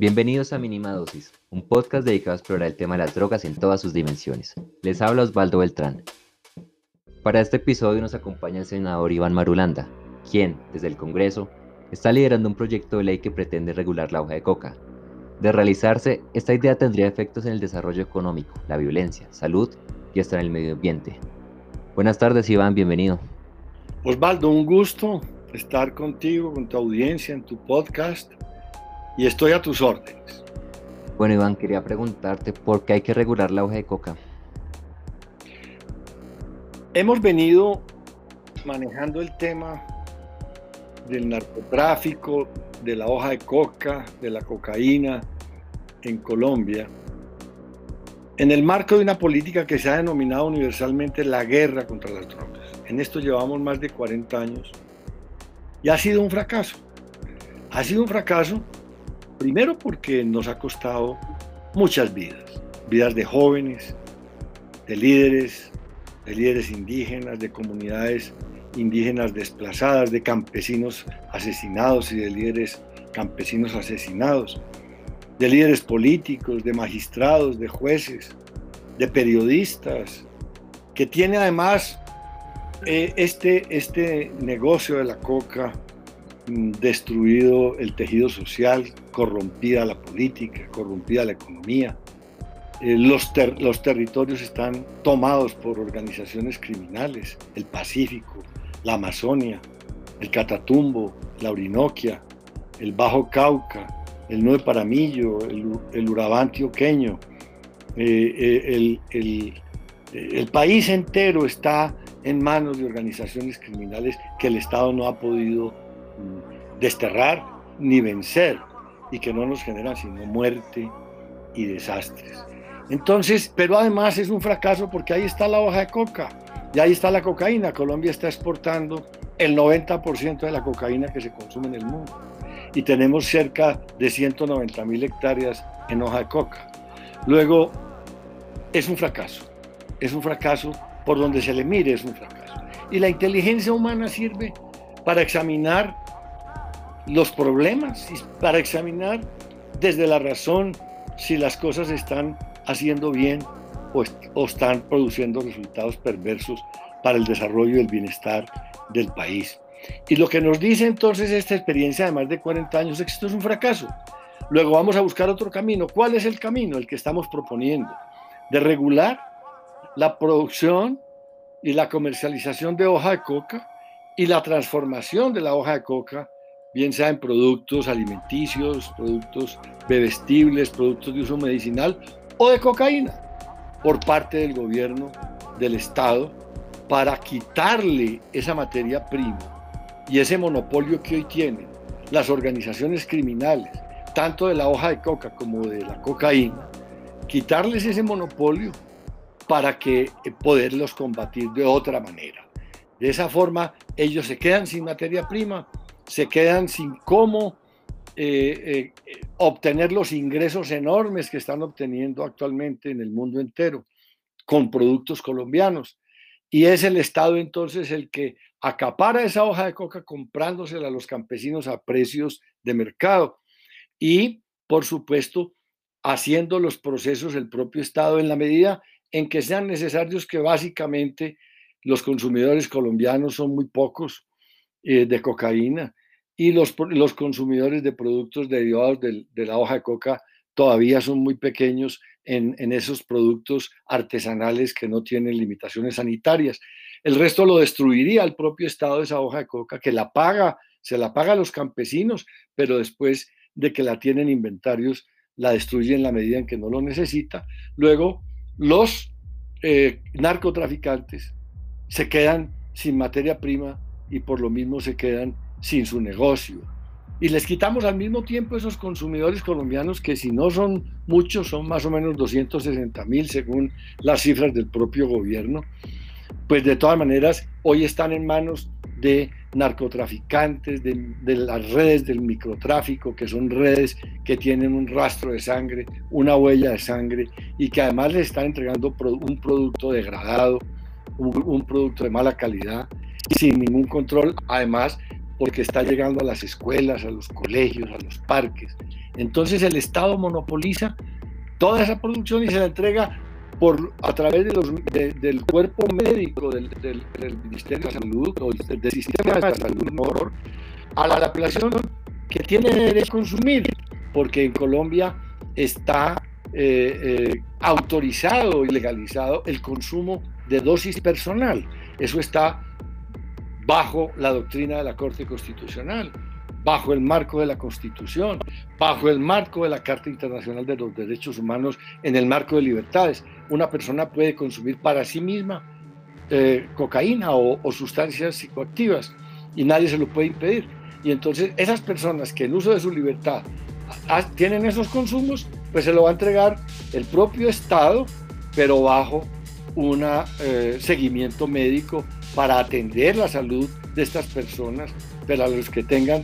Bienvenidos a Mínima Dosis, un podcast dedicado a explorar el tema de las drogas en todas sus dimensiones. Les habla Osvaldo Beltrán. Para este episodio nos acompaña el senador Iván Marulanda, quien, desde el Congreso, está liderando un proyecto de ley que pretende regular la hoja de coca. De realizarse, esta idea tendría efectos en el desarrollo económico, la violencia, salud y hasta en el medio ambiente. Buenas tardes, Iván, bienvenido. Osvaldo, un gusto estar contigo, con tu audiencia en tu podcast y estoy a tus órdenes. Bueno, Iván, quería preguntarte por qué hay que regular la hoja de coca. Hemos venido manejando el tema del narcotráfico, de la hoja de coca, de la cocaína en Colombia, en el marco de una política que se ha denominado universalmente la guerra contra las drogas. En esto llevamos más de 40 años y ha sido un fracaso. Ha sido un fracaso Primero porque nos ha costado muchas vidas, vidas de jóvenes, de líderes, de líderes indígenas, de comunidades indígenas desplazadas, de campesinos asesinados y de líderes campesinos asesinados, de líderes políticos, de magistrados, de jueces, de periodistas, que tiene además eh, este, este negocio de la coca destruido el tejido social, corrompida la política, corrompida la economía. Eh, los, los territorios están tomados por organizaciones criminales, el Pacífico, la Amazonia, el Catatumbo, la Orinoquia, el Bajo Cauca, el Nuevo Paramillo, el, el Urabá antioqueño. Eh, eh, el, el, el país entero está en manos de organizaciones criminales que el Estado no ha podido mm, desterrar ni vencer y que no nos generan sino muerte y desastres. Entonces, pero además es un fracaso porque ahí está la hoja de coca y ahí está la cocaína. Colombia está exportando el 90% de la cocaína que se consume en el mundo y tenemos cerca de 190 mil hectáreas en hoja de coca. Luego, es un fracaso, es un fracaso por donde se le mire, es un fracaso. Y la inteligencia humana sirve para examinar los problemas para examinar desde la razón si las cosas están haciendo bien o, o, están produciendo resultados perversos para el desarrollo y el bienestar del país. Y lo que nos dice entonces esta experiencia de más de 40 años es que esto es un fracaso. Luego vamos a buscar otro camino. ¿Cuál es el camino? El que estamos proponiendo. De regular la producción y la comercialización de hoja de coca y la transformación de la hoja de coca bien sea en productos alimenticios, productos bebestibles, productos de uso medicinal o de cocaína, por parte del gobierno del Estado, para quitarle esa materia prima y ese monopolio que hoy tienen las organizaciones criminales, tanto de la hoja de coca como de la cocaína, quitarles ese monopolio para que eh, poderlos combatir de otra manera. De esa forma, ellos se quedan sin materia prima se quedan sin cómo eh, eh, obtener los ingresos enormes que están obteniendo actualmente en el mundo entero con productos colombianos. Y es el Estado entonces el que acapara esa hoja de coca comprándosela a los campesinos a precios de mercado. Y, por supuesto, haciendo los procesos el propio Estado en la medida en que sean necesarios que básicamente los consumidores colombianos son muy pocos eh, de cocaína y los, los consumidores de productos derivados de, la hoja de coca todavía son muy pequeños en, esos productos artesanales que no tienen limitaciones sanitarias. El resto lo destruiría el propio Estado de esa hoja de coca, que la paga, se la paga a los campesinos, pero después de que la tienen inventarios, la destruye en la medida en que no lo necesita. Luego, los eh, narcotraficantes se quedan sin materia prima y por lo mismo se quedan sin su negocio. Y les quitamos al mismo tiempo esos consumidores colombianos que si no son muchos, son más o menos 260 mil según las cifras del propio gobierno, pues de todas maneras hoy están en manos de narcotraficantes, de, de, las redes del microtráfico, que son redes que tienen un rastro de sangre, una huella de sangre y que además les están entregando un producto degradado, un, producto de mala calidad, sin ningún control, además porque está llegando a las escuelas, a los colegios, a los parques. Entonces el Estado monopoliza toda esa producción y se la entrega por, a través del cuerpo médico del, Ministerio de Salud o del, sistema de salud a la población que tiene derecho a consumir, porque en Colombia está eh, eh, autorizado y legalizado el consumo de dosis personal. Eso está bajo la doctrina de la Corte Constitucional, bajo el marco de la Constitución, bajo el marco de la Carta Internacional de los Derechos Humanos, en el marco de libertades. Una persona puede consumir para sí misma eh, cocaína o, sustancias psicoactivas y nadie se lo puede impedir. Y entonces esas personas que en uso de su libertad tienen esos consumos, pues se lo va a entregar el propio Estado, pero bajo un eh, seguimiento médico para atender la salud de estas personas, pero a los que tengan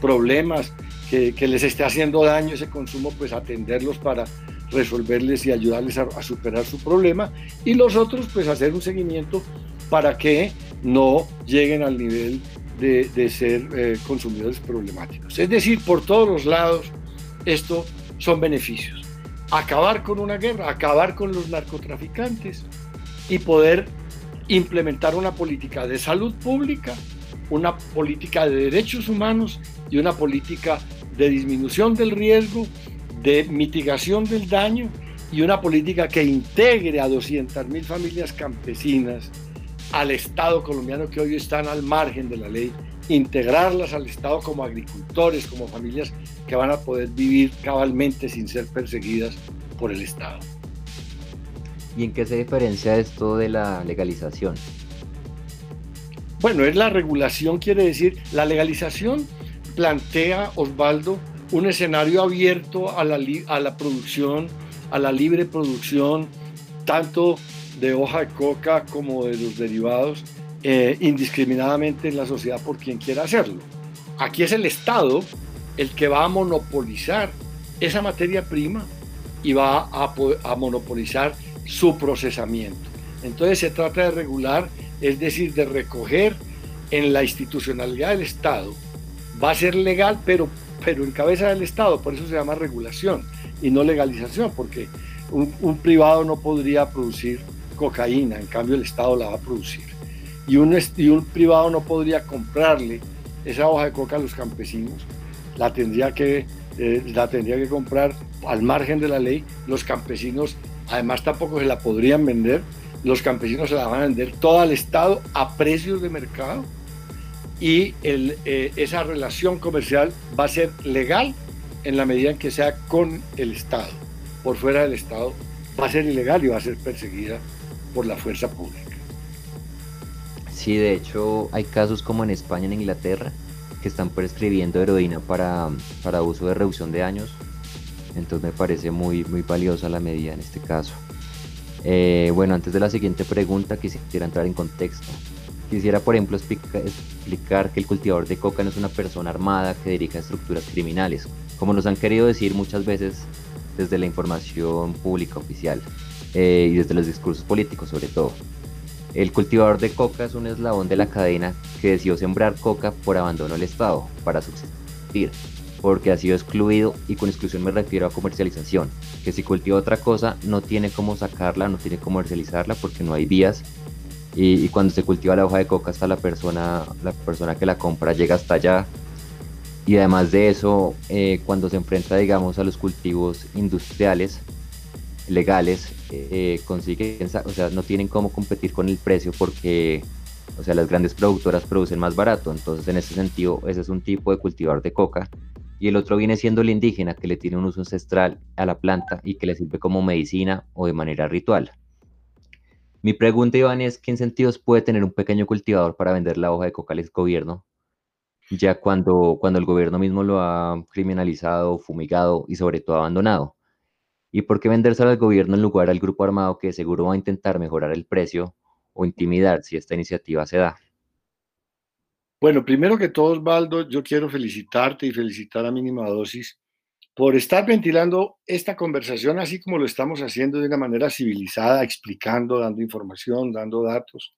problemas, que, les esté haciendo daño ese consumo, pues atenderlos para resolverles y ayudarles a, superar su problema, y los otros, pues hacer un seguimiento para que no lleguen al nivel de, ser eh, consumidores problemáticos. Es decir, por todos los lados, esto son beneficios. Acabar con una guerra, acabar con los narcotraficantes y poder implementar una política de salud pública, una política de derechos humanos y una política de disminución del riesgo, de mitigación del daño y una política que integre a 200.000 familias campesinas al Estado colombiano que hoy están al margen de la ley, integrarlas al Estado como agricultores, como familias que van a poder vivir cabalmente sin ser perseguidas por el Estado. ¿Y en qué se diferencia esto de la legalización? Bueno, es la regulación, quiere decir, la legalización plantea, Osvaldo, un escenario abierto a la, a la producción, a la libre producción, tanto de hoja de coca como de los derivados, eh, indiscriminadamente en la sociedad por quien quiera hacerlo. Aquí es el Estado el que va a monopolizar esa materia prima y va a, a monopolizar su procesamiento. Entonces se trata de regular, es decir, de recoger en la institucionalidad del Estado. Va a ser legal, pero, pero en cabeza del Estado, por eso se llama regulación y no legalización, porque un, privado no podría producir cocaína, en cambio el Estado la va a producir. Y un, privado no podría comprarle esa hoja de coca a los campesinos, la tendría que, eh, la tendría que comprar al margen de la ley, los campesinos además tampoco se la podrían vender, los campesinos se la van a vender todo al Estado a precios de mercado y eh, esa relación comercial va a ser legal en la medida en que sea con el Estado. Por fuera del Estado va a ser ilegal y va a ser perseguida por la fuerza pública. Sí, de hecho hay casos como en España, en Inglaterra, que están prescribiendo heroína para, para uso de reducción de años entonces me parece muy, muy valiosa la medida en este caso. Eh, bueno, antes de la siguiente pregunta quisiera entrar en contexto. Quisiera, por ejemplo, explicar que el cultivador de coca no es una persona armada que dirija estructuras criminales, como nos han querido decir muchas veces desde la información pública oficial eh, y desde los discursos políticos sobre todo. El cultivador de coca es un eslabón de la cadena que decidió sembrar coca por abandono del Estado para subsistir porque ha sido excluido y con exclusión me refiero a comercialización, que si cultiva otra cosa no tiene cómo sacarla, no tiene cómo comercializarla porque no hay vías. Y, cuando se cultiva la hoja de coca hasta la persona, la persona que la compra llega hasta allá. Y además de eso eh, cuando se enfrenta digamos a los cultivos industriales legales eh, consiguen, o sea, no tienen cómo competir con el precio porque o sea, las grandes productoras producen más barato, entonces en ese sentido ese es un tipo de cultivar de coca y el otro viene siendo el indígena, que le tiene un uso ancestral a la planta y que le sirve como medicina o de manera ritual. Mi pregunta, Iván, es ¿qué sentidos puede tener un pequeño cultivador para vender la hoja de coca al gobierno? Ya cuando, cuando el gobierno mismo lo ha criminalizado, fumigado y sobre todo abandonado. ¿Y por qué vendérselo al gobierno en lugar al grupo armado que seguro va a intentar mejorar el precio o intimidar si esta iniciativa se da? Bueno, primero que todo, Osvaldo, yo quiero felicitarte y felicitar a Mínima Dosis por estar ventilando esta conversación así como lo estamos haciendo de una manera civilizada, explicando, dando información, dando datos.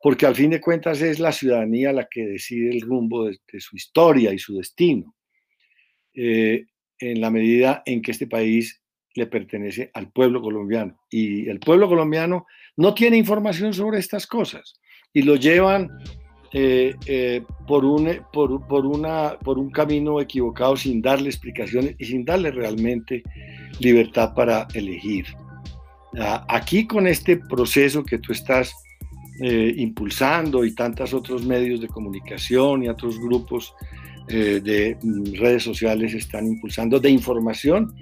porque al fin de cuentas es la ciudadanía la que decide el rumbo de, su historia y su destino, eh, en la medida en que este país le pertenece al pueblo colombiano. Y el pueblo colombiano no tiene información sobre estas cosas y lo llevan eh, eh, por, un, por, por, una, por un camino equivocado sin darle explicaciones y sin darle realmente libertad para elegir. Ah, aquí con este proceso que tú estás eh, impulsando y tantos otros medios de comunicación y otros grupos de mm, redes sociales están impulsando de información,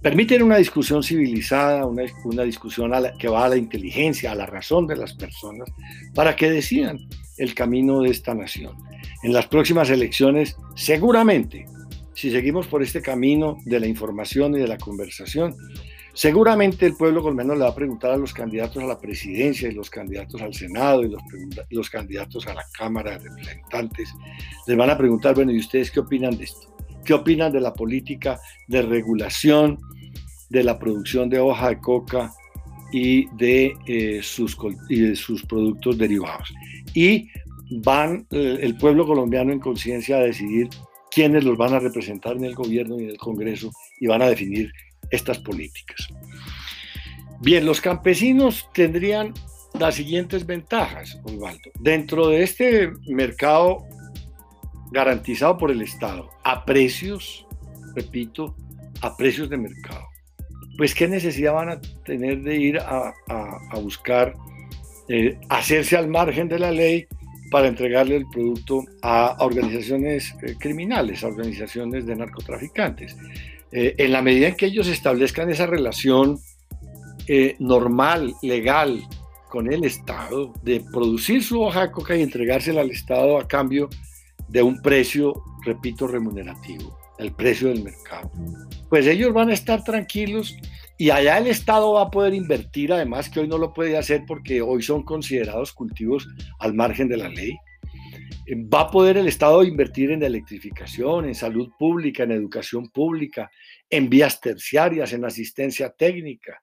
permiten una discusión civilizada, una, una discusión que va a la inteligencia, a la razón de las personas, para que decidan el camino de esta nación. En las próximas elecciones, seguramente, si seguimos por este camino de la información y de la conversación, seguramente el pueblo colombiano le va a preguntar a los candidatos a la presidencia y los candidatos al Senado y los, los candidatos a la Cámara de Representantes, les van a preguntar, bueno, ¿y ustedes qué opinan de esto? ¿Qué opinan de la política de regulación de la producción de hoja de coca y de, eh, sus, y de sus productos derivados? Y van el pueblo colombiano en conciencia a decidir quiénes los van a representar en el gobierno y en el Congreso y van a definir estas políticas. Bien, los campesinos tendrían las siguientes ventajas, Osvaldo. Dentro de este mercado garantizado por el Estado a precios, repito, a precios de mercado. Pues qué necesidad van a tener de ir a, buscar eh, hacerse al margen de la ley para entregarle el producto a, organizaciones eh, criminales, a organizaciones de narcotraficantes. Eh, en la medida en que ellos establezcan esa relación normal, legal, con el Estado, de producir su hoja de coca y entregársela al Estado a cambio de un precio, repito, remunerativo, el precio del mercado. Pues ellos van a estar tranquilos y allá el Estado va a poder invertir, además que hoy no lo puede hacer porque hoy son considerados cultivos al margen de la ley. Va a poder el Estado invertir en electrificación, en salud pública, en educación pública, en vías terciarias, en asistencia técnica,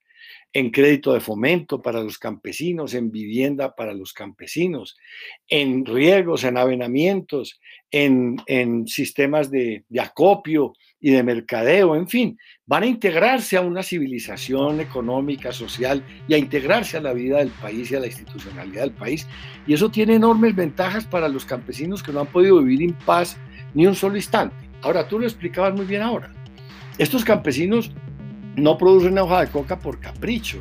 en crédito de fomento para los campesinos, en vivienda para los campesinos, en riegos, en avenamientos, en, sistemas de, acopio y de mercadeo, en fin, van a integrarse a una civilización económica, social y a integrarse a la vida del país y a la institucionalidad del país. Y eso tiene enormes ventajas para los campesinos que no han podido vivir en paz ni un solo instante. Ahora, tú lo explicabas muy bien ahora. Estos campesinos no producen hoja de coca por capricho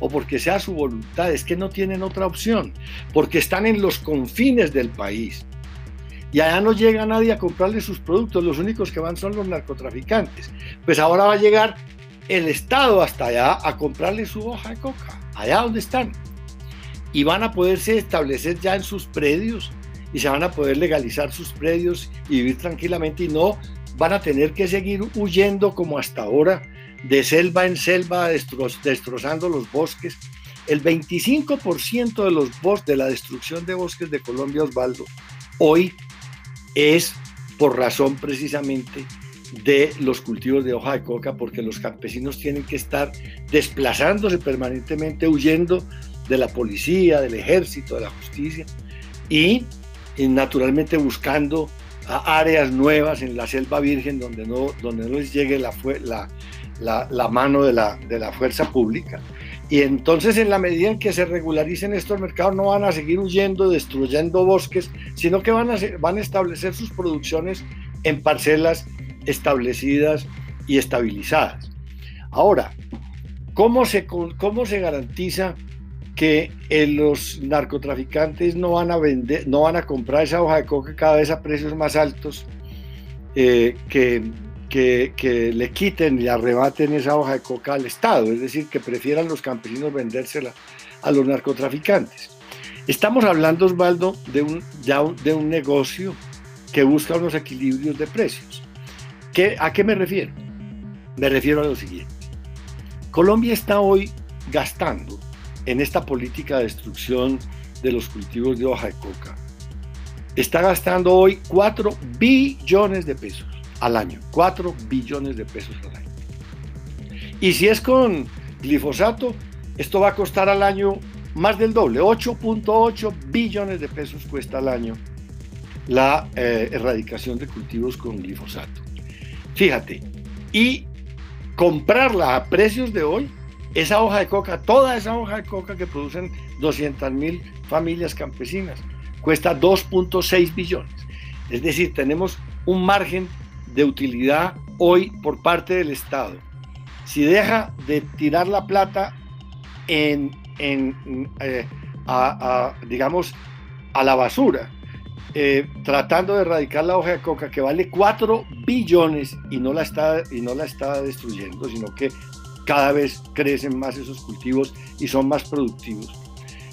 o porque sea su voluntad, es que no tienen otra opción, porque están en los confines del país. Y allá no llega nadie a comprarle sus productos, los únicos que van son los narcotraficantes. Pues ahora va a llegar el Estado hasta allá a comprarle su hoja de coca, allá donde están. Y van a poderse establecer ya en sus predios y se van a poder legalizar sus predios y vivir tranquilamente y no van a tener que seguir huyendo como hasta ahora de selva en selva, destrozando los bosques. El 25% de los bosques, de la destrucción de bosques de Colombia, Osvaldo, hoy es por razón precisamente de los cultivos de hoja de coca, porque los campesinos tienen que estar desplazándose permanentemente, huyendo de la policía, del ejército, de la justicia, y, naturalmente buscando áreas nuevas en la selva virgen donde no, donde no les llegue la, la, la, mano de la, de la fuerza pública. Y entonces en la medida en que se regularicen estos mercados no van a seguir huyendo, destruyendo bosques, sino que van a, van a establecer sus producciones en parcelas establecidas y estabilizadas. Ahora, ¿cómo se, cómo se garantiza que eh, los narcotraficantes no van a vender, no van a comprar esa hoja de coca cada vez a precios más altos eh, que que, le quiten y arrebaten esa hoja de coca al Estado, es decir, que prefieran los campesinos vendérsela a los narcotraficantes. Estamos hablando, Osvaldo, de un, de un negocio que busca unos equilibrios de precios. ¿Qué, ¿A qué me refiero? Me refiero a lo siguiente. Colombia está hoy gastando en esta política de destrucción de los cultivos de hoja de coca. Está gastando hoy 4 billones de pesos al año, 4 billones de pesos al año. Y si es con glifosato, esto va a costar al año más del doble, 8.8 billones de pesos cuesta al año la eh, erradicación de cultivos con glifosato. Fíjate, y comprarla a precios de hoy, esa hoja de coca, toda esa hoja de coca que producen 200 mil familias campesinas, cuesta 2.6 billones. Es decir, tenemos un margen de utilidad hoy por parte del Estado. Si deja de tirar la plata en, eh, digamos, a la basura, eh, tratando de erradicar la hoja de coca que vale 4 billones y no, la está, y no la está destruyendo, sino que cada vez crecen más esos cultivos y son más productivos.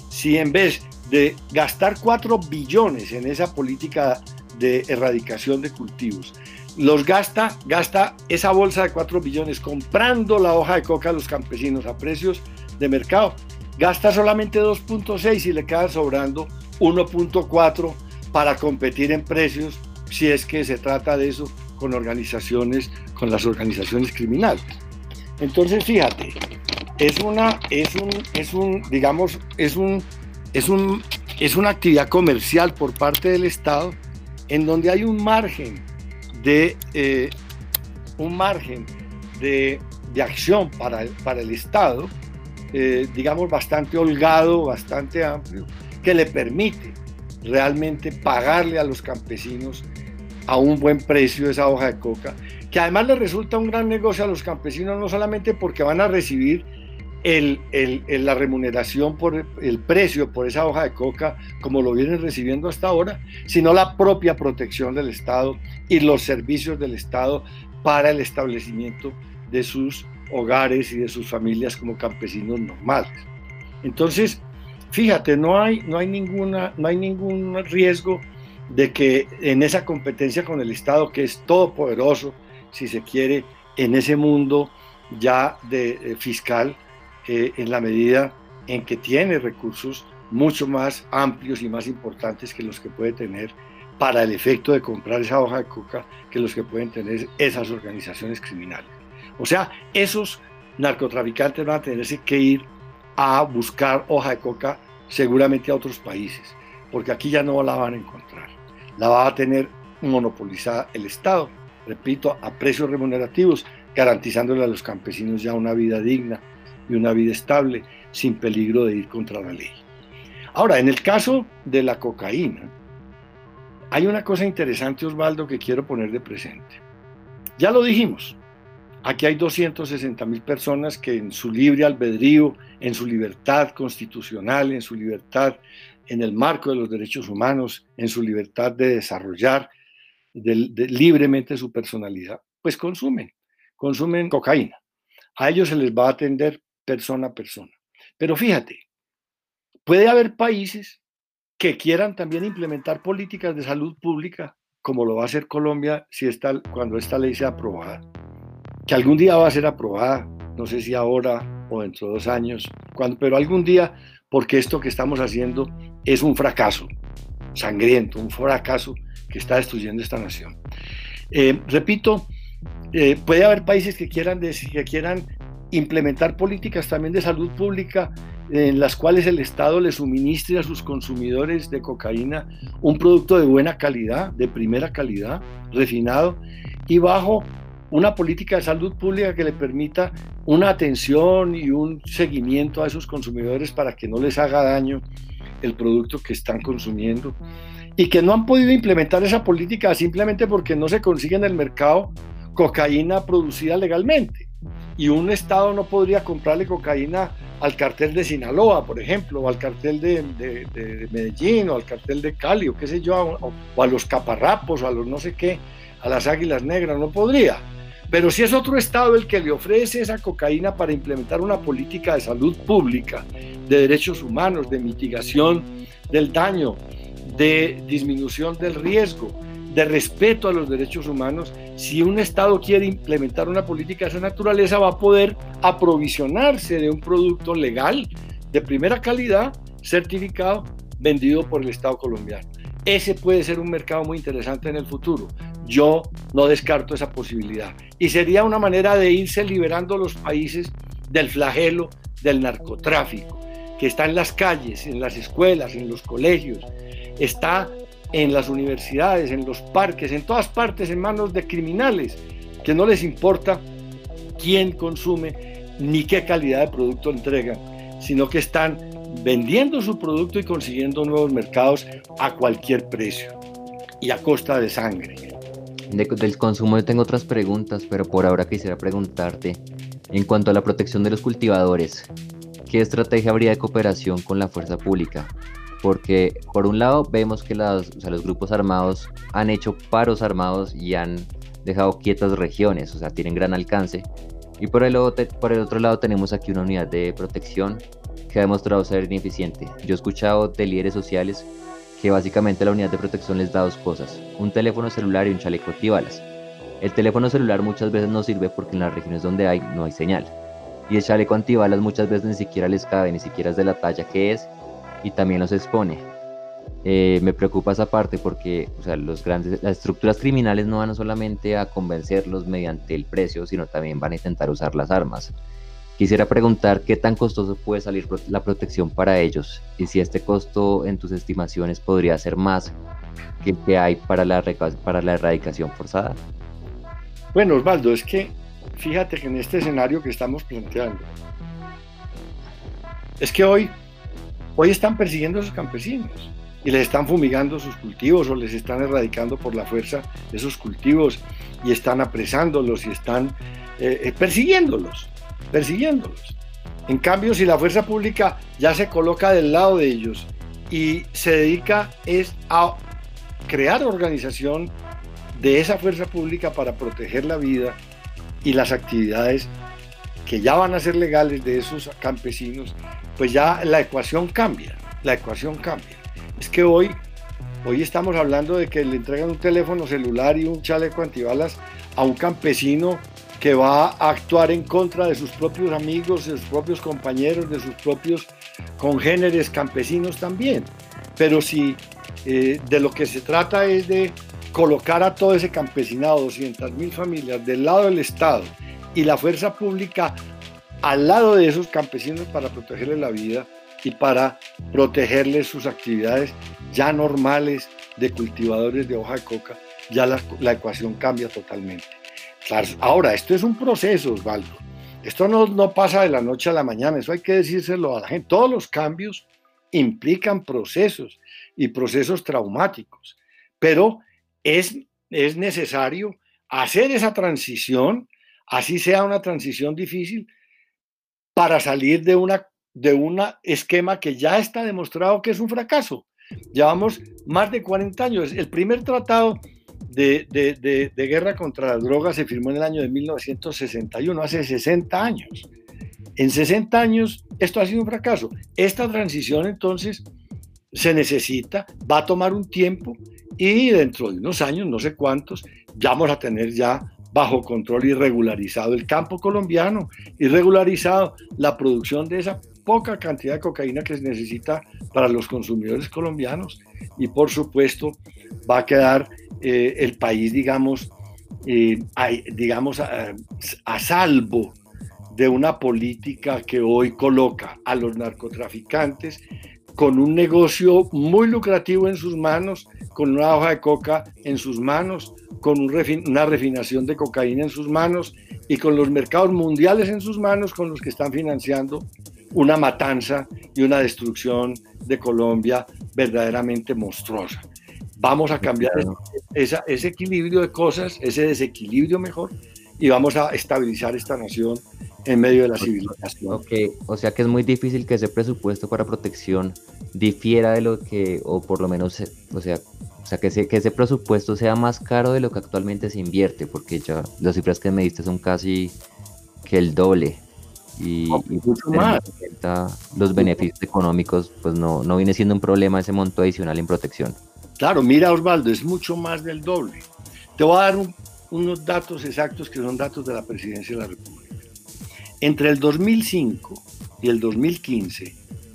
Si en vez de gastar 4 billones en esa política de erradicación de cultivos, los gasta, gasta esa bolsa de 4 billones comprando la hoja de coca a los campesinos a precios de mercado, gasta solamente 2.6 y le queda sobrando 1.4 para competir en precios, si es que se trata de eso, con organizaciones, con las organizaciones criminales. Entonces, fíjate, es una, es un, es un, digamos, es un, es un, es una actividad comercial por parte del Estado en donde hay un margen de, eh, un margen de, de, acción para, para el Estado, eh, digamos, bastante holgado, bastante amplio, que le permite realmente pagarle a los campesinos a un buen precio esa hoja de coca, que además le resulta un gran negocio a los campesinos, no solamente porque van a recibir el, la remuneración por el precio por esa hoja de coca, como lo vienen recibiendo hasta ahora, sino la propia protección del Estado y los servicios del Estado para el establecimiento de sus hogares y de sus familias como campesinos normales. Entonces, fíjate, no hay, no hay, ninguna, no hay ningún riesgo de que en esa competencia con el Estado, que es todopoderoso, si se quiere, en ese mundo ya de, fiscal, eh, en la medida en que tiene recursos mucho más amplios y más importantes que los que puede tener para el efecto de comprar esa hoja de coca que los que pueden tener esas organizaciones criminales. O sea, esos narcotraficantes van a tenerse que ir a buscar hoja de coca seguramente a otros países, porque aquí ya no la van a encontrar. La va a tener monopolizada el Estado, repito, a precios remunerativos, garantizándole a los campesinos ya una vida digna y una vida estable, sin peligro de ir contra la ley. Ahora, en el caso de la cocaína, hay una cosa interesante, Osvaldo, que quiero poner de presente. Ya lo dijimos, Aquí hay 260 mil personas que en su libre albedrío, en su libertad constitucional, en su libertad en el marco de los derechos humanos, en su libertad de desarrollar libremente su personalidad, pues consumen, consumen cocaína. A ellos se les va a atender persona a persona. Pero fíjate, puede haber países que quieran también implementar políticas de salud pública, como lo va a hacer Colombia si esta, cuando esta ley sea aprobada que algún día va a ser aprobada, no sé si ahora o dentro de dos años, cuando, pero algún día, porque esto que estamos haciendo es un fracaso sangriento, un fracaso que está destruyendo esta nación. Eh, repito, eh, puede haber países que quieran, que quieran implementar políticas también de salud pública en las cuales el Estado le suministre a sus consumidores de cocaína un producto de buena calidad, de primera calidad, refinado y bajo una política de salud pública que le permita una atención y un seguimiento a esos consumidores para que no les haga daño el producto que están consumiendo y que no han podido implementar esa política simplemente porque no se consigue en el mercado cocaína producida legalmente. Y un Estado no podría comprarle cocaína al cartel de Sinaloa, por ejemplo, o al cartel de, Medellín, o al cartel de Cali, o qué sé yo, o a los caparrapos, o a los no sé qué, a las águilas negras, no podría. Pero si es otro Estado el que le ofrece esa cocaína para implementar una política de salud pública, de derechos humanos, de mitigación del daño, de disminución del riesgo, de respeto a los derechos humanos, si un Estado quiere implementar una política de esa naturaleza, va a poder aprovisionarse de un producto legal de primera calidad, certificado, vendido por el Estado colombiano. Ese puede ser un mercado muy interesante en el futuro. Yo no descarto esa posibilidad. Y sería una manera de irse liberando los países del flagelo del narcotráfico, que está en las calles, en las escuelas, en los colegios, está en las universidades, en los parques, en todas partes en manos de criminales que no les importa quién consume ni qué calidad de producto entregan, sino que están vendiendo su producto y consiguiendo nuevos mercados a cualquier precio y a costa de sangre. del consumo yo tengo otras preguntas, pero por ahora quisiera preguntarte, en cuanto a la protección de los cultivadores, ¿qué estrategia habría de cooperación con la fuerza pública? Porque por un lado vemos que los grupos armados han hecho paros armados y han dejado quietas regiones, o sea, tienen gran alcance. Y por el, por el otro lado tenemos aquí una unidad de protección que ha demostrado ser ineficiente. Yo he escuchado de líderes sociales que básicamente la unidad de protección les da dos cosas, un teléfono celular y un chaleco antibalas. El teléfono celular muchas veces no sirve porque en las regiones donde hay no hay señal. Y el chaleco antibalas muchas veces ni siquiera les cabe, ni siquiera es de la talla que es y también los expone. Eh, me preocupa esa parte porque o los grandes, las estructuras criminales no van solamente a convencerlos mediante el precio, sino también van a intentar usar las armas. Quisiera preguntar qué tan costoso puede salir la protección para ellos y si este costo en tus estimaciones podría ser más que el que hay para la, para la erradicación forzada. Bueno, Osvaldo, es que fíjate que en este escenario que estamos planteando, es que hoy, hoy están persiguiendo a esos campesinos y les están fumigando sus cultivos o les están erradicando por la fuerza esos cultivos y están apresándolos y están eh, eh, persiguiéndolos persiguiéndolos. En cambio, si la fuerza pública ya se coloca del lado de ellos y se dedica es a crear organización de esa fuerza pública para proteger la vida y las actividades que ya van a ser legales de esos campesinos, pues ya la ecuación cambia, la ecuación cambia. Es que hoy, hoy estamos hablando de que le entregan un teléfono celular y un chaleco antibalas a un campesino que va a actuar en contra de sus propios amigos, de sus propios compañeros, de sus propios congéneres campesinos también. Pero si eh, de lo que se trata es de colocar a todo ese campesinado, 200 mil familias, del lado del Estado y la fuerza pública al lado de esos campesinos para protegerles la vida y para protegerles sus actividades ya normales de cultivadores de hoja de coca, ya la ecuación cambia totalmente. Ahora, esto es un proceso, Osvaldo. Esto no, no pasa de la noche a la mañana, eso hay que decírselo a la gente. Todos los cambios implican procesos y procesos traumáticos, pero es, es necesario hacer esa transición, así sea una transición difícil, para salir de una de un esquema que ya está demostrado que es un fracaso. Llevamos más de 40 años. El primer tratado de, guerra contra las drogas se firmó en el año de 1961, hace 60 años. En 60 años esto ha sido un fracaso. Esta transición entonces se necesita, va a tomar un tiempo y dentro de unos años, no sé cuántos, ya vamos a tener ya bajo control y regularizado el campo colombiano y regularizado la producción de esa poca cantidad de cocaína que se necesita para los consumidores colombianos. Y por supuesto va a quedar eh, el país, digamos, eh, digamos a, salvo de una política que hoy coloca a los narcotraficantes con un negocio muy lucrativo en sus manos, con una hoja de coca en sus manos, con una refinación de cocaína en sus manos y con los mercados mundiales en sus manos con los que están financiando una matanza y una destrucción de Colombia verdaderamente monstruosa. Vamos a cambiar ese equilibrio de cosas, ese desequilibrio mejor, y vamos a estabilizar esta nación en medio de la civilización. Ok, o sea que es muy difícil que ese presupuesto para protección difiera de lo que, o por lo menos, o sea, o sea que, ese, que ese presupuesto sea más caro de lo que actualmente se invierte, porque ya las cifras que me diste son casi que el doble y, mucho más. los beneficios económicos, pues no, no viene siendo un problema ese monto adicional en protección. Claro, mira Osvaldo, es mucho más del doble. Te voy a dar unos datos exactos que son datos de la Presidencia de la República. Entre el 2005 y el 2015,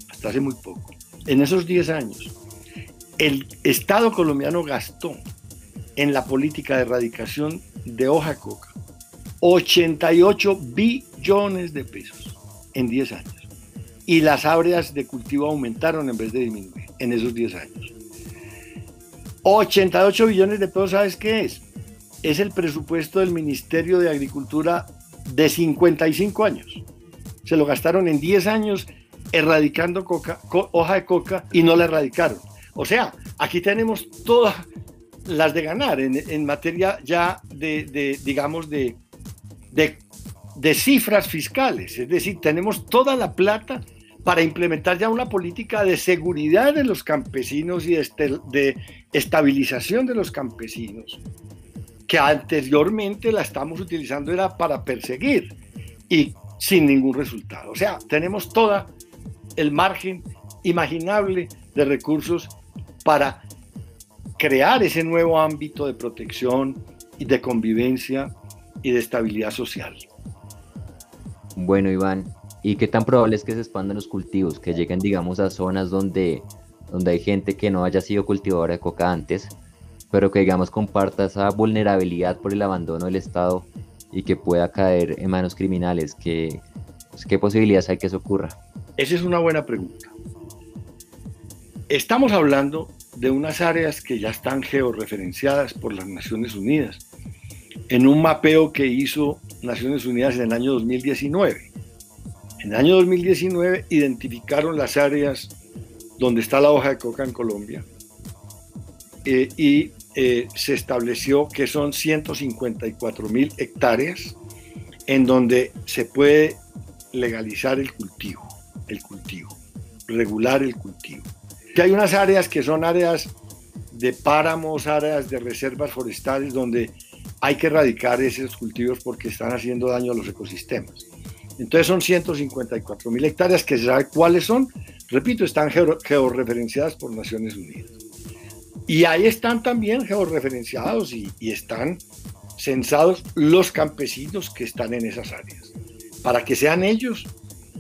hasta hace muy poco, en esos 10 años, el Estado colombiano gastó en la política de erradicación de hoja coca 88 billones de pesos en 10 años. y las áreas de cultivo aumentaron en vez de disminuir en esos 10 años. 88 billones de pesos, ¿sabes qué es? Es el presupuesto del Ministerio de Agricultura de 55 años. Se lo gastaron en 10 años erradicando hoja de coca y no la erradicaron. O sea, aquí tenemos todas las de ganar en, materia ya de, digamos, de, de, cifras fiscales. Es decir, tenemos toda la plata para implementar ya una política de seguridad de los campesinos y de, de estabilización de los campesinos, que anteriormente la estamos utilizando era para perseguir y sin ningún resultado. O sea, tenemos todo el margen imaginable de recursos para crear ese nuevo ámbito de protección y de convivencia y de estabilidad social. Bueno, Iván, ¿y qué tan probable es que se expandan los cultivos, que lleguen, digamos, a zonas donde, donde hay gente que no haya sido cultivadora de coca antes, pero que, digamos, comparta esa vulnerabilidad por el abandono del Estado y que pueda caer en manos criminales? ¿Qué, pues, ¿Qué posibilidades hay que eso ocurra? Esa es una buena pregunta. Estamos hablando de unas áreas que ya están georreferenciadas por las Naciones Unidas en un mapeo que hizo Naciones Unidas en el año 2019. En el año 2019 identificaron las áreas donde está la hoja de coca en Colombia eh, y eh, se estableció que son 154 mil hectáreas en donde se puede legalizar el cultivo, el cultivo, regular el cultivo hay unas áreas que son áreas de páramos, áreas de reservas forestales donde hay que erradicar esos cultivos porque están haciendo daño a los ecosistemas. Entonces son 154 mil hectáreas que se sabe cuáles son. Repito, están georreferenciadas por Naciones Unidas. Y ahí están también georreferenciados y, y están censados los campesinos que están en esas áreas, para que sean ellos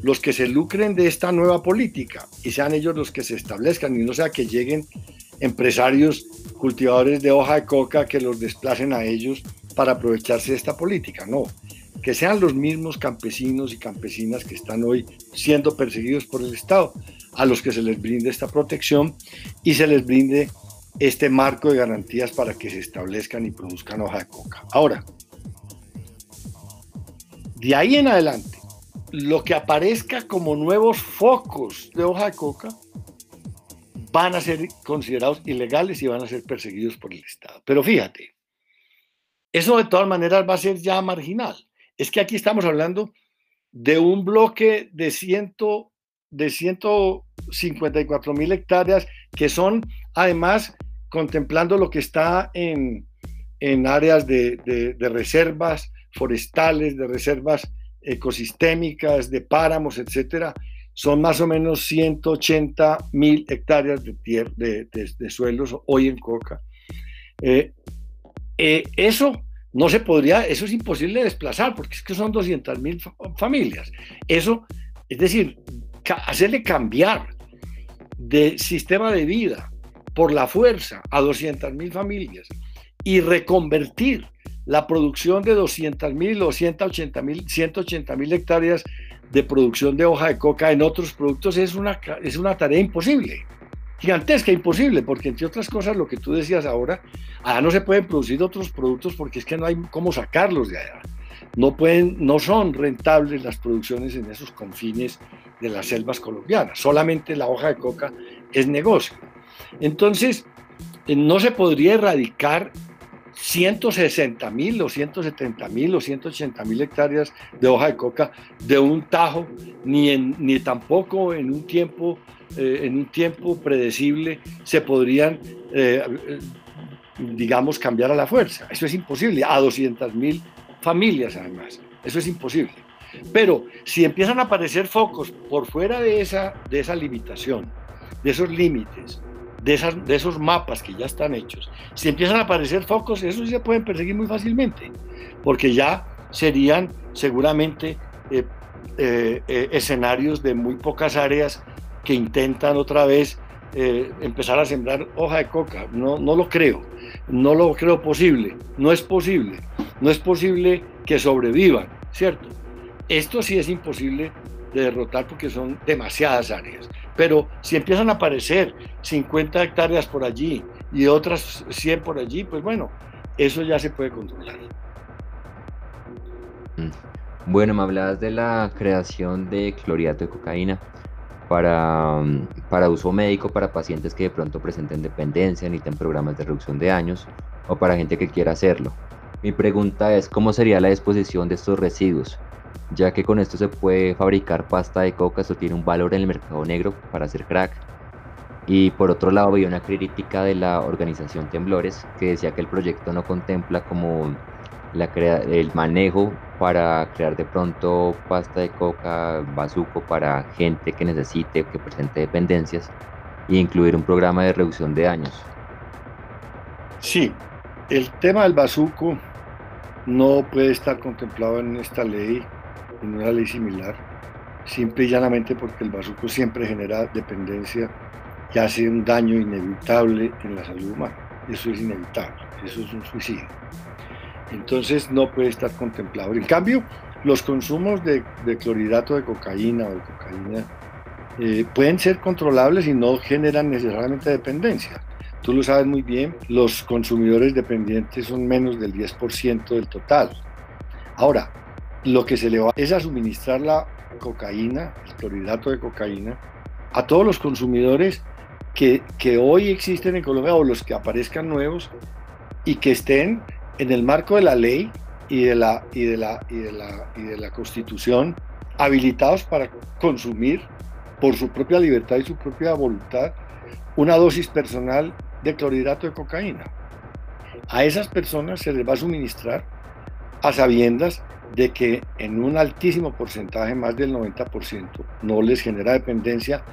los que se lucren de esta nueva política y sean ellos los que se establezcan y no sea que lleguen empresarios cultivadores de hoja de coca que los desplacen a ellos para aprovecharse de esta política. No, que sean los mismos campesinos y campesinas que están hoy siendo perseguidos por el Estado, a los que se les brinde esta protección y se les brinde este marco de garantías para que se establezcan y produzcan hoja de coca. Ahora, de ahí en adelante, lo que aparezca como nuevos focos de hoja de coca van a ser considerados ilegales y van a ser perseguidos por el Estado. Pero fíjate, eso de todas maneras va a ser ya marginal. Es que aquí estamos hablando de un bloque de, ciento, de 154 mil hectáreas que son además contemplando lo que está en, áreas de, de reservas forestales, de reservas ecosistémicas, de páramos, etcétera, son más o menos 180 mil hectáreas de, tierra, de, suelos hoy en Coca. Eh, eh, eso no se podría, eso es imposible de desplazar porque es que son 200 mil familias. Eso, es decir, hacerle cambiar de sistema de vida por la fuerza a 200 mil familias y reconvertir la producción de 200.000 o 180.000 mil hectáreas de producción de hoja de coca en otros productos es una, es una tarea imposible, gigantesca, imposible, porque entre otras cosas lo que tú decías ahora, allá no se pueden producir otros productos porque es que no hay cómo sacarlos de allá. No, pueden, no son rentables las producciones en esos confines de las selvas colombianas, solamente la hoja de coca es negocio. Entonces, eh, no se podría erradicar 160 mil o 170 mil o 180 mil hectáreas de hoja de coca de un tajo, ni, ni tampoco en un tiempo, eh, en un tiempo predecible se podrían, eh, digamos, cambiar a la fuerza. Eso es imposible, a 200 mil familias además. Eso es imposible. Pero si empiezan a aparecer focos por fuera de esa, de esa limitación, de esos límites, de, esos mapas que ya están hechos, si empiezan a aparecer focos, esos se pueden perseguir muy fácilmente, porque ya serían seguramente eh, eh, eh, escenarios de muy pocas áreas que intentan otra vez empezar a sembrar hoja de coca. No, no lo creo, no lo creo posible, no es posible, no es posible que sobrevivan, ¿cierto? Esto sí es imposible de derrotar porque son demasiadas áreas. Pero si empiezan a aparecer 50 hectáreas por allí y otras 100 por allí, pues bueno, eso ya se puede controlar. Mm. Bueno, me hablabas de la creación de cloriato de cocaína para, mm, para uso médico para pacientes que de pronto presenten dependencia, necesiten programas de reducción de años o para gente que quiera hacerlo. Mi pregunta es, ¿cómo sería la disposición de estos residuos? Ya que con esto se puede fabricar pasta de coca, esto tiene un valor en el mercado negro para hacer crack. Y por otro lado, había una crítica de la organización Temblores que decía que el proyecto no contempla como la el manejo para crear de pronto pasta de coca, bazuco para gente que necesite que presente dependencias e incluir un programa de reducción de daños. Sí, el tema del bazuco no puede estar contemplado en esta ley, en una ley similar, simple y llanamente porque el bazuco siempre genera dependencia y hace un daño inevitable en la salud humana. Eso es inevitable, eso es un suicidio entonces no puede estar contemplado. En cambio, los consumos de, clorhidrato de cocaína o de cocaína eh, pueden ser controlables y no generan necesariamente dependencia. Tú lo sabes muy bien, los consumidores dependientes son menos del 10% del total. Ahora, lo que se le va es a suministrar la cocaína, el clorhidrato de cocaína, a todos los consumidores que, que hoy existen en Colombia o los que aparezcan nuevos y que estén en el marco de la ley y de la, y de la, y de la, y de la constitución habilitados para consumir por su propia libertad y su propia voluntad una dosis personal de clorhidrato de cocaína. A esas personas se les va a suministrar a sabiendas de que en un altísimo porcentaje, más del 90%, no les genera dependencia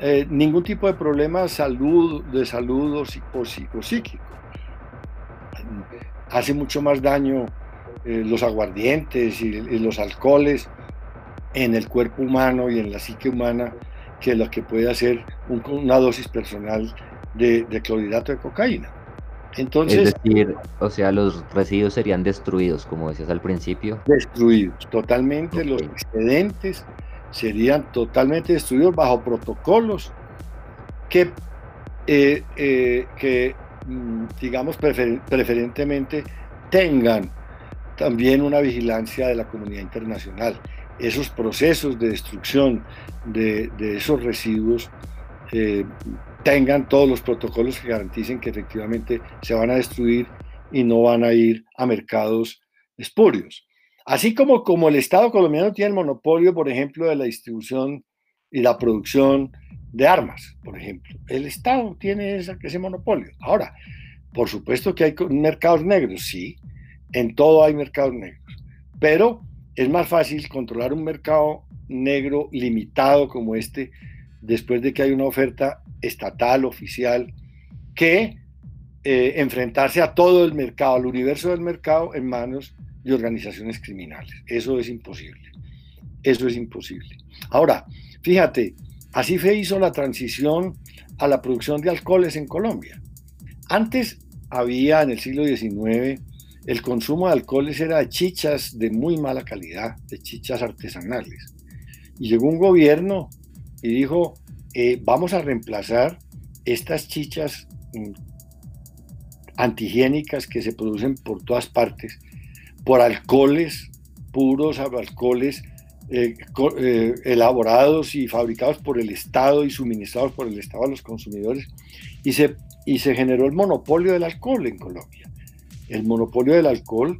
eh, ningún tipo de problema salud, de salud o, psicopsíquico hace mucho más daño eh, los aguardientes y, los alcoholes en el cuerpo humano y en la psique humana que lo que puede hacer una dosis personal de, clorhidrato de cocaína. Entonces, es decir, o sea, los residuos serían destruidos, como decías al principio. Destruidos, totalmente. Los excedentes serían totalmente destruidos bajo protocolos que, eh, eh, que Mm, digamos, preferentemente tengan también una vigilancia de la comunidad internacional. Esos procesos de destrucción de, esos residuos eh, tengan todos los protocolos que garanticen que efectivamente se van a destruir y no van a ir a mercados espurios. Así como, como el Estado colombiano tiene el monopolio, por ejemplo, de la distribución y la producción de armas, por ejemplo. El Estado tiene ese monopolio. Ahora, por supuesto que hay mercados negros, sí, en todo hay mercados negros, pero es más fácil controlar un mercado negro limitado como este después de que hay una oferta estatal, oficial, que eh, enfrentarse a todo el mercado, al universo del mercado en manos de organizaciones criminales. Eso es imposible. Eso es imposible. Ahora, fíjate, Así se hizo la transición a la producción de alcoholes en Colombia. Antes había en el siglo XIX el consumo de alcoholes era de chichas de muy mala calidad, de chichas artesanales. Y llegó un gobierno y dijo, eh, vamos a reemplazar estas chichas mm, antihigiénicas que se producen por todas partes por alcoholes puros, alcoholes eh, eh, elaborados y fabricados por el Estado y suministrados por el Estado a los consumidores, y se, y se generó el monopolio del alcohol en Colombia. El monopolio del alcohol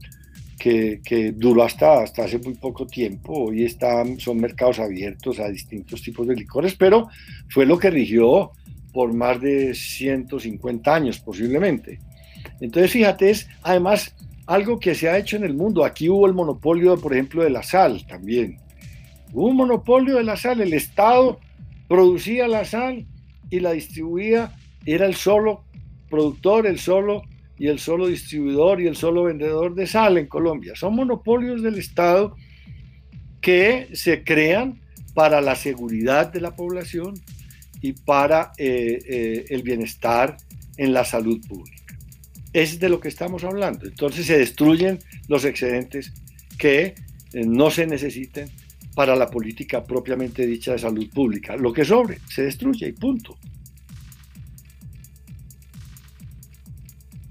que, duró hasta, hasta hace muy poco tiempo, hoy están, son mercados abiertos a distintos tipos de licores, pero fue lo que rigió por más de 150 años posiblemente. Entonces, fíjate, es además algo que se ha hecho en el mundo. Aquí hubo el monopolio, por ejemplo, de la sal también. Hubo un monopolio de la sal, el Estado producía la sal y la distribuía, era el solo productor, el solo y el solo distribuidor y el solo vendedor de sal en Colombia. Son monopolios del Estado que se crean para la seguridad de la población y para eh, eh, el bienestar en la salud pública. Es de lo que estamos hablando. Entonces se destruyen los excedentes que eh, no se necesiten para la política propiamente dicha de salud pública. Lo que sobre se destruye y punto.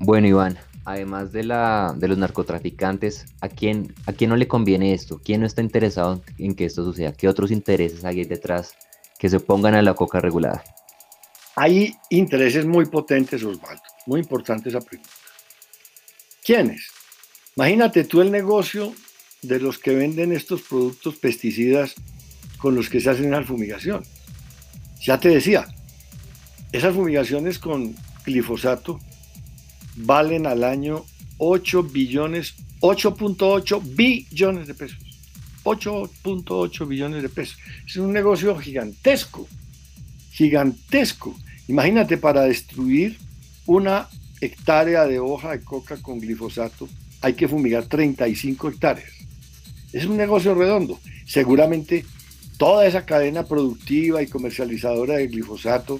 Bueno, Iván, además de, los narcotraficantes, ¿a quién, ¿a quién no le conviene esto? ¿Quién no está interesado en que esto suceda? ¿Qué otros intereses hay detrás que se opongan a la coca regulada? Hay intereses muy potentes, Osvaldo. Muy importante esa pregunta. ¿Quiénes? Imagínate tú el negocio de los que venden estos productos pesticidas con los que se hacen la fumigación. Ya te decía, esas fumigaciones con glifosato valen al año 8 billones, 8.8 billones de pesos. 8.8 billones de pesos. Es un negocio gigantesco, gigantesco. Imagínate para destruir una hectárea de hoja de coca con glifosato, hay que fumigar 35 hectáreas. Es un negocio redondo. Seguramente toda esa cadena productiva y comercializadora de glifosato,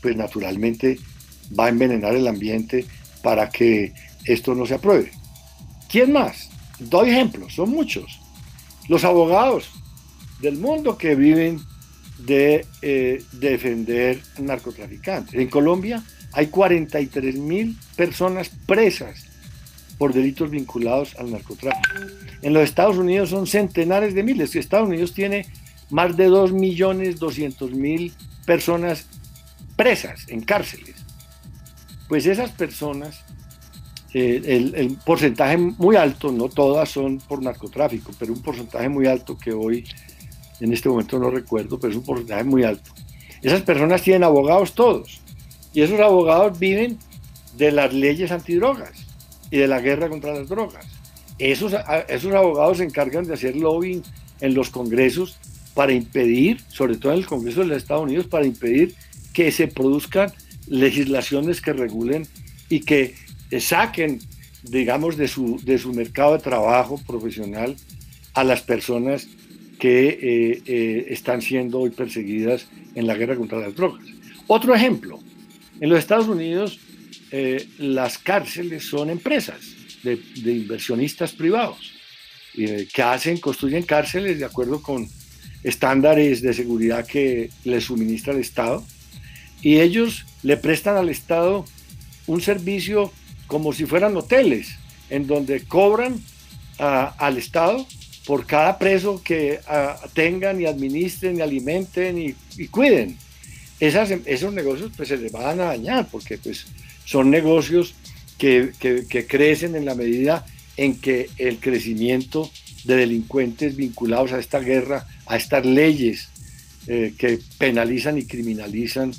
pues naturalmente va a envenenar el ambiente para que esto no se apruebe. ¿Quién más? Doy ejemplos, son muchos. Los abogados del mundo que viven de eh, defender narcotraficantes. En Colombia hay 43 mil personas presas por delitos vinculados al narcotráfico. En los Estados Unidos son centenares de miles. Estados Unidos tiene más de 2.200.000 personas presas en cárceles pues esas personas, eh, el, porcentaje muy alto, no todas son por narcotráfico, pero un porcentaje muy alto que hoy en este momento no recuerdo, pero es un porcentaje muy alto. Esas personas tienen abogados todos y esos abogados viven de las leyes antidrogas y de la guerra contra las drogas. Esos, esos abogados se encargan de hacer lobbying en los congresos para impedir, sobre todo en el Congreso de los Estados Unidos, para impedir que se produzcan legislaciones que regulen y que saquen, digamos, de su, de su mercado de trabajo profesional a las personas que eh, eh, están siendo hoy perseguidas en la guerra contra las drogas. Otro ejemplo, en los Estados Unidos eh, las cárceles son empresas de, de inversionistas privados que hacen, construyen cárceles de acuerdo con estándares de seguridad que les suministra el Estado y ellos le prestan al Estado un servicio como si fueran hoteles, en donde cobran al Estado por cada preso que tengan y administren y alimenten y, cuiden. Esos negocios pues se les van a dañar porque pues son negocios que, crecen en la medida en que el crecimiento de delincuentes vinculados a esta guerra, a estas leyes eh, que penalizan y criminalizan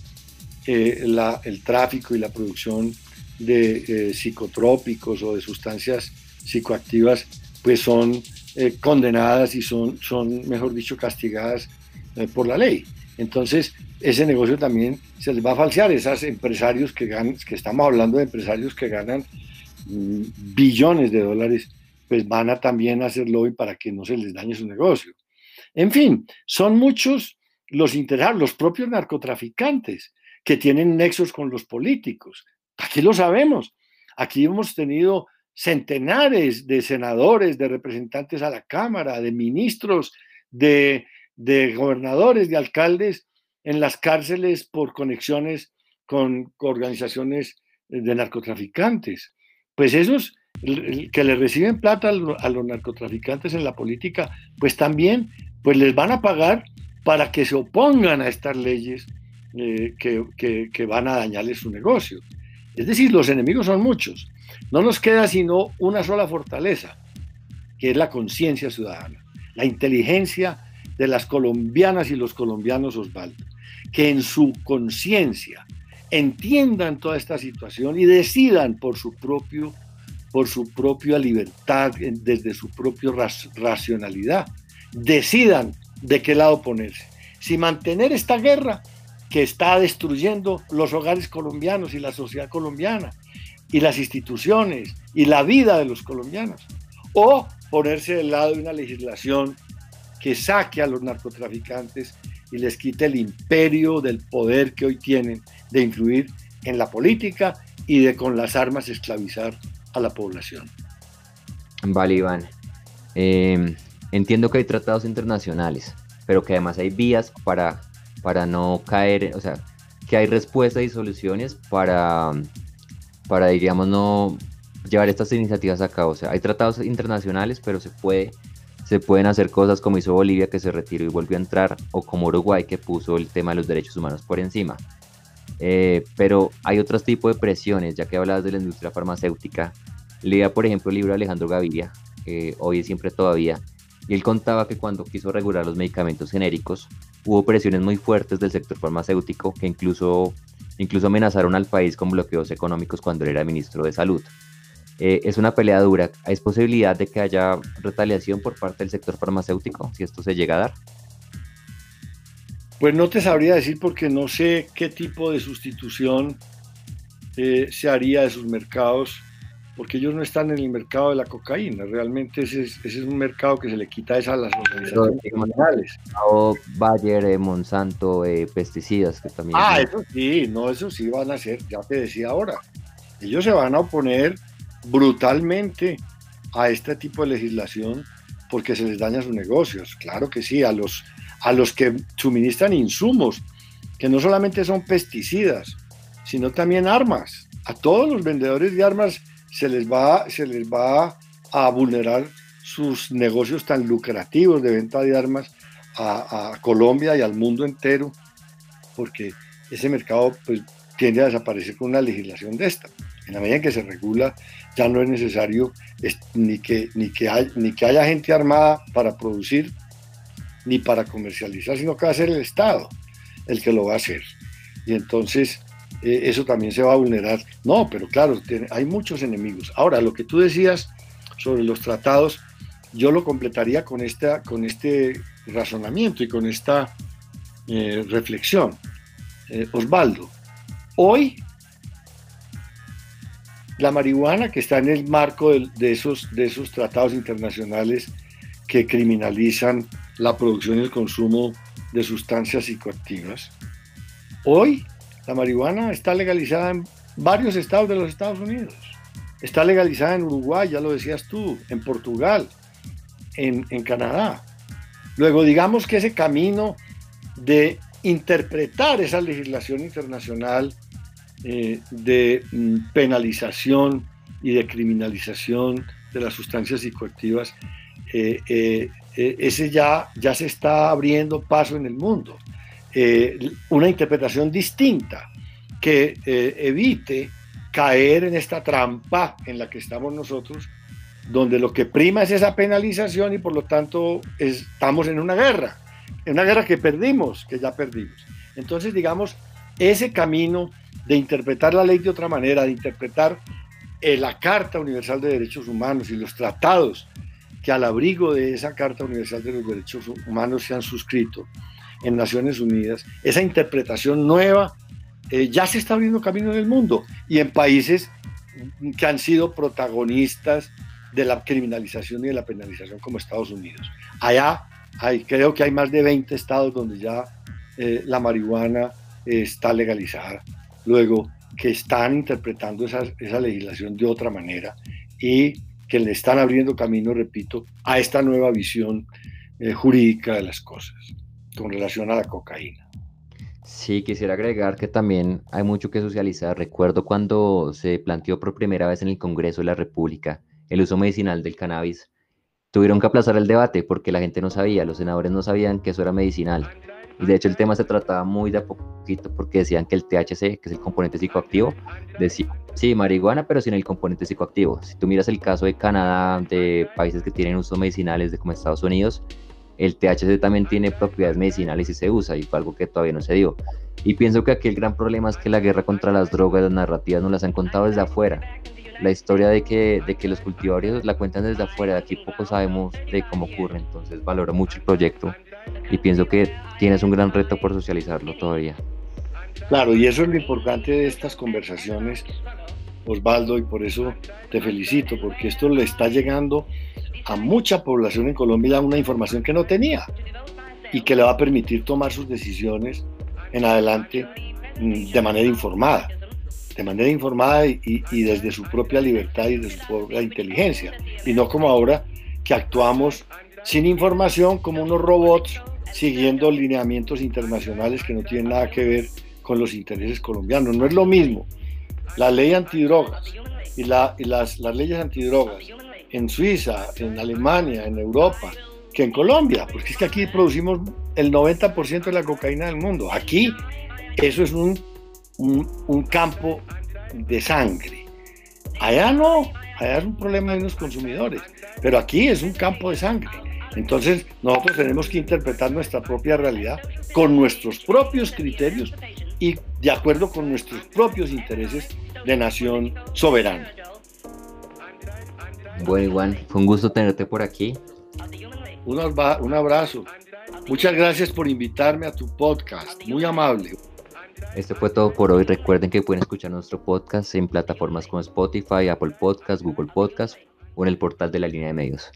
eh, el tráfico y la producción de eh, psicotrópicos o de sustancias psicoactivas, pues son eh, condenadas y son, son, mejor dicho, castigadas por la ley. Entonces, ese negocio también se les va a falsear. Esos empresarios que ganan, que estamos hablando de empresarios que ganan mm, billones de dólares, pues van a también hacer lobby para que no se les dañe su negocio. En fin, son muchos los interesados, los propios narcotraficantes, que tienen nexos con los políticos. Aquí lo sabemos. Aquí hemos tenido centenares de senadores, de representantes a la Cámara, de ministros, de, gobernadores, de alcaldes en las cárceles por conexiones con organizaciones de narcotraficantes. Pues esos que le reciben plata a los narcotraficantes en la política, pues también pues les van a pagar para que se opongan a estas leyes eh, que, van a dañarle su negocio. Es decir, los enemigos son muchos. No nos queda sino una sola fortaleza, que es la conciencia ciudadana, la inteligencia de las colombianas y los colombianos, Osvaldo, que en su conciencia entiendan toda esta situación y decidan por su propio por su propia libertad, desde su propia racionalidad, decidan de qué lado ponerse. Si mantener esta guerra que está destruyendo los hogares colombianos y la sociedad colombiana y las instituciones y la vida de los colombianos. O ponerse del lado de una legislación que saque a los narcotraficantes y les quite el imperio del poder que hoy tienen de influir en la política y de con las armas esclavizar a la población. Vale, Iván. Em, entiendo que hay tratados internacionales, pero que además hay vías para, para no caer, o sea, que hay respuestas y soluciones para, para, diríamos, no llevar estas iniciativas a cabo. O sea, hay tratados internacionales, pero se puede se pueden hacer cosas como hizo Bolivia que se retiró y volvió a entrar, o como Uruguay que puso el tema de los derechos humanos por encima. Eh, pero hay otros tipos de presiones, ya que hablabas de la industria farmacéutica. Leía, por ejemplo, el libro de Alejandro Gaviria, hoy y siempre todavía, y él contaba que cuando quiso regular los medicamentos genéricos, hubo presiones muy fuertes del sector farmacéutico que incluso, incluso amenazaron al país con bloqueos económicos cuando él era ministro de Salud. Eh, es una pelea dura. ¿Hay posibilidad de que haya retaliación por parte del sector farmacéutico si esto se llega a dar? Pues no te sabría decir porque no sé qué tipo de sustitución eh, se haría de sus mercados, porque ellos no están en el mercado de la cocaína. Realmente ese es, un mercado que se le quita a las organizaciones criminales. O Bayer, eh, Monsanto, pesticidas que también. Ah, eso sí, no, eso sí van a ser, ya te decía ahora. Ellos se van a oponer brutalmente a este tipo de legislación porque se les daña sus negocios. Claro que sí, a los, a los que suministran insumos, que no solamente son pesticidas, sino también armas. A todos los vendedores de armas se les va, se les va a vulnerar sus negocios tan lucrativos de venta de armas a, Colombia y al mundo entero, porque ese mercado pues, tiende a desaparecer con una legislación de esta. En la medida en que se regula, ya no es necesario ni, que, ni, que ni que haya gente armada para producir ni para comercializar, sino que va a ser el Estado el que lo va a hacer. Y entonces eh, eso también se va a vulnerar. No, pero claro, hay muchos enemigos. Ahora, lo que tú decías sobre los tratados, yo lo completaría con, esta, con este razonamiento y con esta eh, reflexión. Eh, Osvaldo, hoy la marihuana que está en el marco de, esos, de esos tratados internacionales que criminalizan la producción y el consumo de sustancias psicoactivas. Hoy la marihuana está legalizada en varios estados de los Estados Unidos. Está legalizada en Uruguay, ya lo decías tú, en Portugal, en, Canadá. Luego, digamos que ese camino de interpretar esa legislación internacional eh, de mm, penalización y de criminalización de las sustancias psicoactivas, eh, eh, ese ya, ya se está abriendo paso en el mundo. Una interpretación distinta que evite caer en esta trampa en la que estamos nosotros, donde lo que prima es esa penalización y por lo tanto estamos en una guerra, en una guerra que perdimos, que ya perdimos. Entonces, digamos, ese camino de interpretar la ley de otra manera, de interpretar eh, la Carta Universal de Derechos Humanos y los tratados que al abrigo de esa Carta Universal de los Derechos Humanos se han suscrito en Naciones Unidas, esa interpretación nueva eh, ya se está abriendo camino en el mundo y en países que han sido protagonistas de la criminalización y de la penalización como Estados Unidos. Allá hay, creo que hay más de 20 estados donde ya eh, la marihuana está legalizada luego que están interpretando esa, legislación de otra manera y que le están abriendo camino, repito, a esta nueva visión eh, jurídica de las cosas con relación a la cocaína. Sí, quisiera agregar que también hay mucho que socializar. Recuerdo cuando se planteó por primera vez en el Congreso de la República el uso medicinal del cannabis. Tuvieron que aplazar el debate porque la gente no sabía, los senadores no sabían que eso era medicinal. Y de hecho el tema se trataba muy de a poquito porque decían que el THC, que es el componente psicoactivo, decía, sí, marihuana, pero sin el componente psicoactivo. Si tú miras el caso de Canadá, de países que tienen usos medicinales de como Estados Unidos, el THC también tiene propiedades medicinales y se usa, y fue algo que todavía no se dio. Y pienso que aquí el gran problema es que la guerra contra las drogas, las narrativas, nos las han contado desde afuera. La historia de que, de que los cultivadores la cuentan desde afuera, de aquí poco sabemos de cómo ocurre, entonces valoro mucho el proyecto y pienso que tienes un gran reto por socializarlo todavía. Claro, y eso es lo importante de estas conversaciones, Osvaldo, y por eso te felicito, porque esto le está llegando a mucha población en Colombia una información que no tenía y que le va a permitir tomar sus decisiones en adelante mm, de manera informada, de manera informada y, desde su propia libertad y de su propia inteligencia, y no como ahora que actuamos sin información como unos robots siguiendo lineamientos internacionales que no tienen nada que ver con los intereses colombianos. No es lo mismo la ley antidrogas y, la, y las, las leyes antidrogas en Suiza, en Alemania, en Europa, que en Colombia, porque es que aquí producimos el 90% de la cocaína del mundo. Aquí eso es un, un, campo de sangre. Allá no, allá es un problema de unos consumidores, pero aquí es un campo de sangre. Entonces nosotros tenemos que interpretar nuestra propia realidad con nuestros propios criterios y de acuerdo con nuestros propios intereses de nación soberana. Bueno, Iván, fue un gusto tenerte por aquí. Un, un abrazo. Muchas gracias por invitarme a tu podcast. Muy amable. Esto fue todo por hoy. Recuerden que pueden escuchar nuestro podcast en plataformas como Spotify, Apple Podcast, Google Podcast o en el portal de la línea de medios.